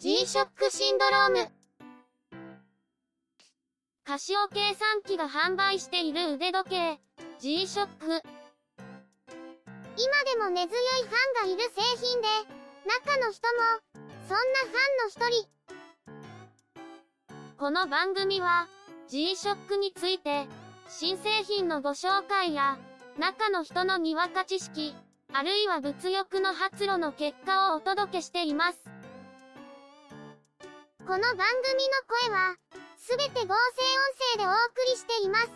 G-SHOCK シンドローム。カシオ計算機が販売している腕時計、G-SHOCK。今でも根強いファンがいる製品で、中の人も、そんなファンの一人。この番組は、G-SHOCK について、新製品のご紹介や、中の人のにわか知識、あるいは物欲の発露の結果をお届けしています。この番組の声は、すべて合成音声でお送りしています。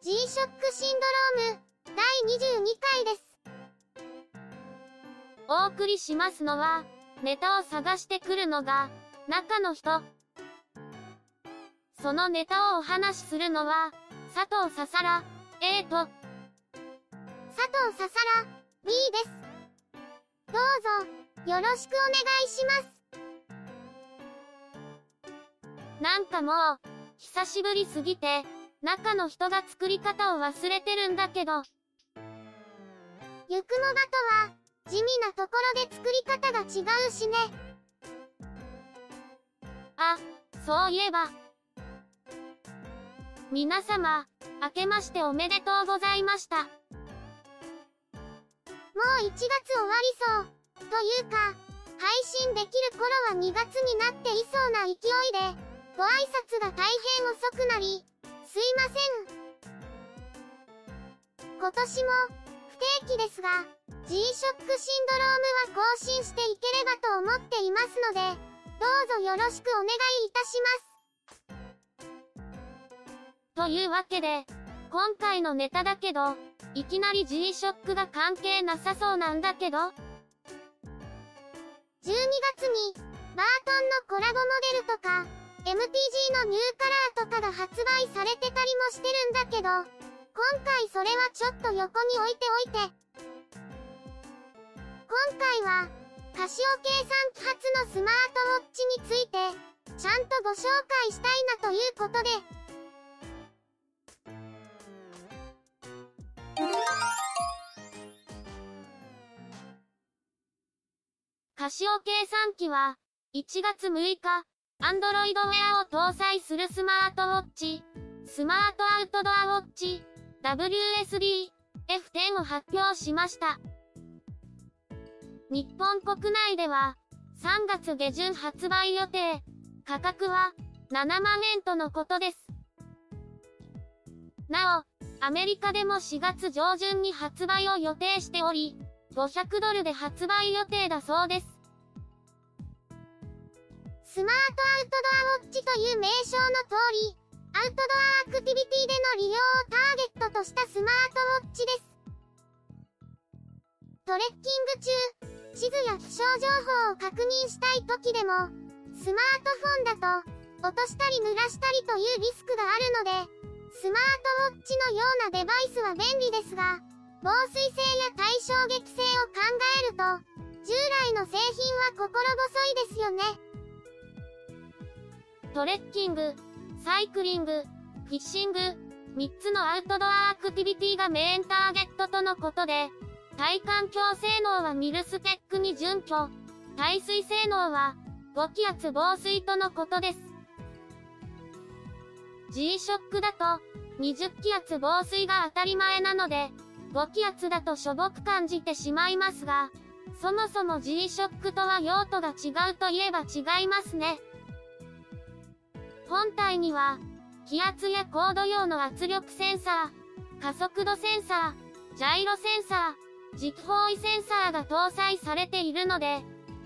G-SHOCK シンドローム、第22回です。お送りしますのは、ネタを探してくるのが、中の人。そのネタをお話しするのは、佐藤ささら、A と、佐藤ささら、B です。どうぞ。よろしくお願いします。なんかもう、久しぶりすぎて、中の人が作り方を忘れてるんだけど。ゆくもばとは、地味なところで作り方が違うしね。あ、そういえば。皆様、明けましておめでとうございました。もう1月終わりそう。というか、配信できる頃は2月になっていそうな勢いで、ご挨拶が大変遅くなり、すいません。今年も、不定期ですが、G-SHOCK シンドロームは更新していければと思っていますので、どうぞよろしくお願いいたします。というわけで、今回のネタだけど、いきなり G-SHOCK が関係なさそうなんだけど、12月に、バートンのコラボモデルとか、MTG のニューカラーとかが発売されてたりもしてるんだけど、今回それはちょっと横に置いておいて。今回は、カシオ計算機発のスマートウォッチについて、ちゃんとご紹介したいなということで、カシオ計算機は、1月6日、Android Wear を搭載するスマートウォッチ、スマートアウトドアウォッチ、WSD F10 を発表しました。日本国内では、3月下旬発売予定、価格は7万円とのことです。なお、アメリカでも4月上旬に発売を予定しており、500ドルで発売予定だそうです。スマートアウトドアウォッチという名称の通り、アウトドアアクティビティでの利用をターゲットとしたスマートウォッチです。トレッキング中、地図や気象情報を確認したい時でも、スマートフォンだと、落としたり濡らしたりというリスクがあるので、スマートウォッチのようなデバイスは便利ですが、防水性や対衝撃性を考えると、従来の製品は心細いですよね。トレッキング、サイクリング、フィッシング、3つのアウトドアアクティビティがメインターゲットとのことで、体感強性能はミルスペックに準拠、耐水性能は5気圧防水とのことです。G-SHOCK だと20気圧防水が当たり前なので、5気圧だとしょぼく感じてしまいますが、そもそも G-SHOCK とは用途が違うといえば違いますね。本体には、気圧や高度用の圧力センサー、加速度センサー、ジャイロセンサー、軸方位センサーが搭載されているので、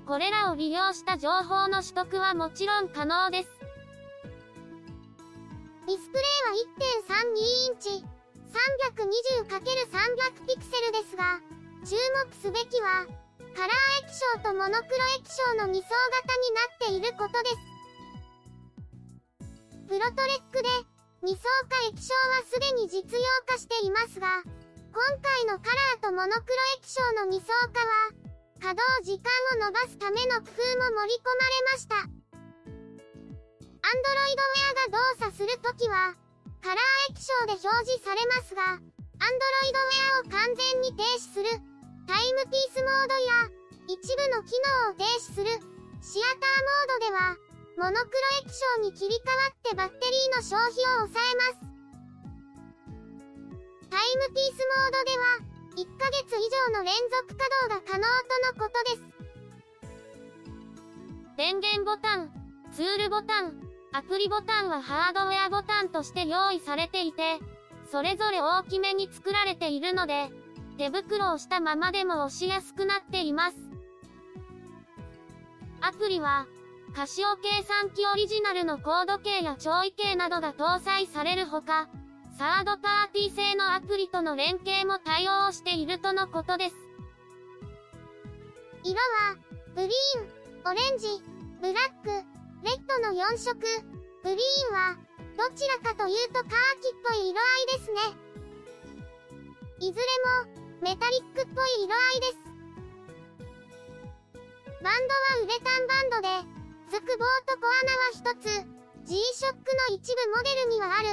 これらを利用した情報の取得はもちろん可能です。ディスプレイは1.32インチ。320×300 ですが、注目すべきは、カラー液晶とモノクロ液晶の2層型になっていることです。プロトレックで、2層化液晶はすでに実用化していますが、今回のカラーとモノクロ液晶の2層化は、稼働時間を伸ばすための工夫も盛り込まれました。Android Wear が動作するときは、カラー液晶で表示されますが、Android Wear を完全に停止する、タイムピースモードや、一部の機能を停止する、シアターモードでは、モノクロ液晶に切り替わってバッテリーの消費を抑えます。タイムピースモードでは、1ヶ月以上の連続稼働が可能とのことです。電源ボタン、ツールボタン、アプリボタンはハードウェアボタンとして用意されていて、それぞれ大きめに作られているので、手袋をしたままでも押しやすくなっています。アプリは、カシオ計算機オリジナルのコード計や調位計などが搭載されるほか、サードパーティー製のアプリとの連携も対応しているとのことです。色は、グリーン、オレンジ、ブラック、レッドの4色。グリーンは、どちらかというとカーキっぽい色合いですね。いずれも、メタリックっぽい色合いです。バンドはウレタンバンドで、つく棒と小穴は1つ、G-SHOCK の一部モデルにはある、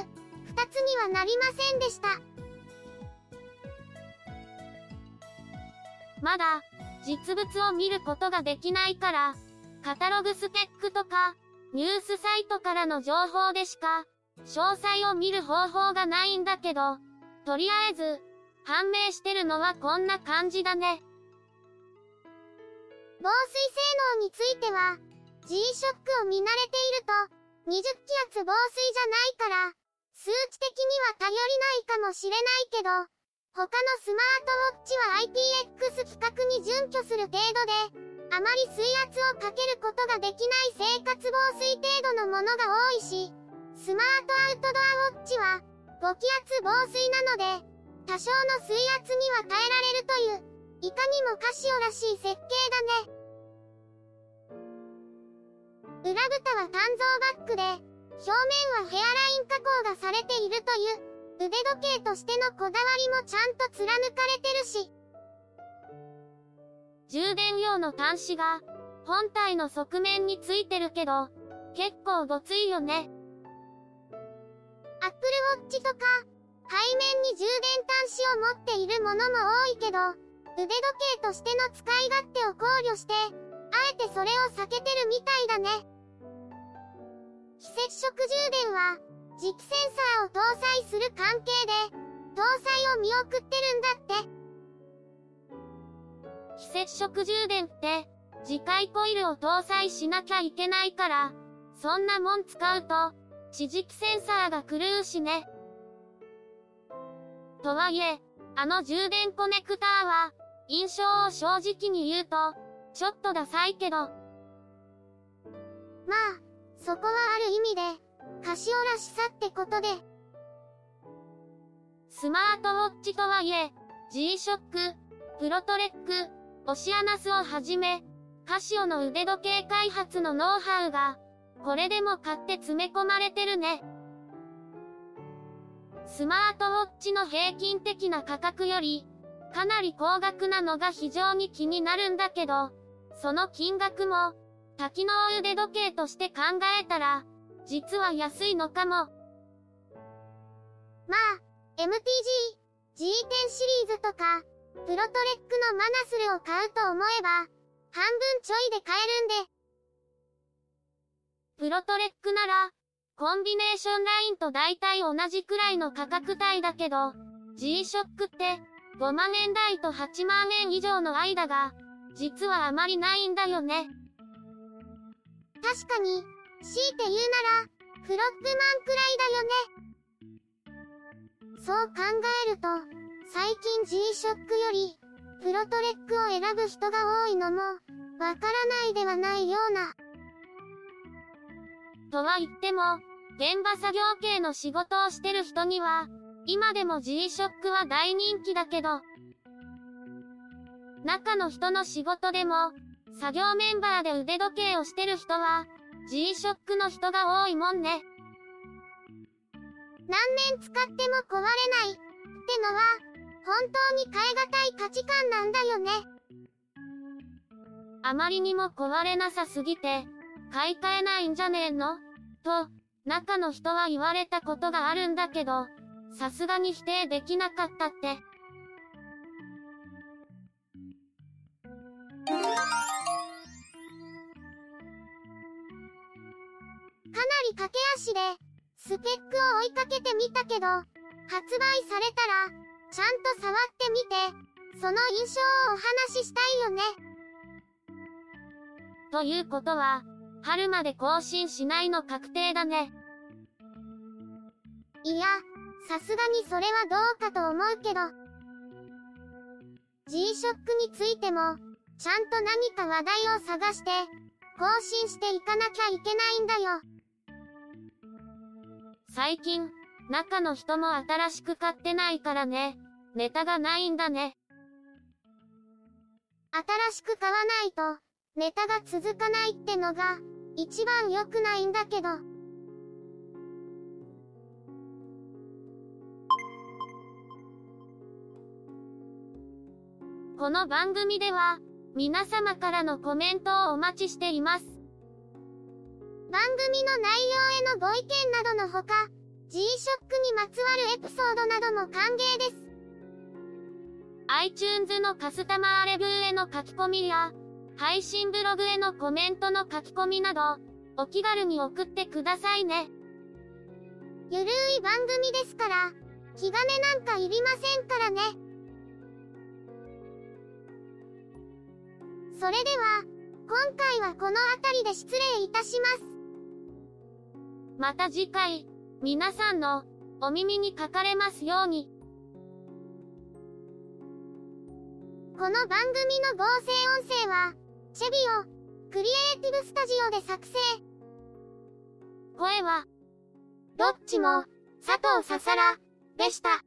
2つにはなりませんでした。まだ、実物を見ることができないから、カタログスペックとか、ニュースサイトからの情報でしか、詳細を見る方法がないんだけど、とりあえず、判明してるのはこんな感じだね。防水性能については、G-SHOCK を見慣れていると、20気圧防水じゃないから、数値的には頼りないかもしれないけど、他のスマートウォッチは IPX 規格に準拠する程度で、あまり水圧をかけることができない生活防水程度のものが多いし、スマートアウトドアウォッチは、5気圧防水なので、多少の水圧には耐えられるという、いかにもカシオらしい設計だね。裏蓋は単造バッグで、表面はヘアライン加工がされているという、腕時計としてのこだわりもちゃんと貫かれてるし、充電用の端子が、本体の側面についてるけど、結構ごついよね。アップルウォッチとか、背面に充電端子を持っているものも多いけど、腕時計としての使い勝手を考慮して、あえてそれを避けてるみたいだね。非接触充電は、磁気センサーを搭載する関係で、搭載を見送ってるんだって。非接触充電って、次回コイルを搭載しなきゃいけないから、そんなもん使うと、地磁気センサーが狂うしね。とはいえ、あの充電コネクターは、印象を正直に言うと、ちょっとダサいけど。まあ、そこはある意味で、カシオらしさってことで。スマートウォッチとはいえ、G-SHOCK、プロトレック、オシアナスをはじめ、カシオの腕時計開発のノウハウが、これでも買って詰め込まれてるね。スマートウォッチの平均的な価格より、かなり高額なのが非常に気になるんだけど、その金額も、多機能腕時計として考えたら、実は安いのかも。まあ、MTG、G10 シリーズとか、プロトレックのマナスルを買うと思えば、半分ちょいで買えるんで。プロトレックなら、コンビネーションラインと大体同じくらいの価格帯だけど、G-SHOCK って、5万円台と8万円以上の間が、実はあまりないんだよね。確かに、強いて言うなら、フロッグマンくらいだよね。そう考えると、最近 G-SHOCK より、プロトレックを選ぶ人が多いのも、わからないではないような。とは言っても、現場作業系の仕事をしてる人には、今でも G-SHOCK は大人気だけど、中の人の仕事でも、作業メンバーで腕時計をしてる人は、G-SHOCK の人が多いもんね。何年使っても壊れない、ってのは、本当に変え難い価値観なんだよね。あまりにも壊れなさすぎて、買い替えないんじゃねえの？と、中の人は言われたことがあるんだけど、さすがに否定できなかったって。かなり駆け足で、スペックを追いかけてみたけど、発売されたら、ちゃんと触ってみて、その印象をお話ししたいよね。ということは、春まで更新しないの確定だね。いや、さすがにそれはどうかと思うけど。G-SHOCK についても、ちゃんと何か話題を探して、更新していかなきゃいけないんだよ。最近、中の人も新しく買ってないからね。ネタがないんだね。新しく買わないと、ネタが続かないってのが、一番良くないんだけど。この番組では、皆様からのコメントをお待ちしています。番組の内容へのご意見などのほか、G-SHOCK にまつわるエピソードなども歓迎です。iTunes のカスタマーレビューへの書き込みや、配信ブログへのコメントの書き込みなど、お気軽に送ってくださいね。ゆるい番組ですから、気兼ねなんかいりませんからね。それでは、今回はこの辺りで失礼いたします。また次回、皆さんのお耳にかかれますように。この番組の合成音声は、チェビオ、クリエイティブスタジオで作成。声は、どっちも、佐藤ささら、でした。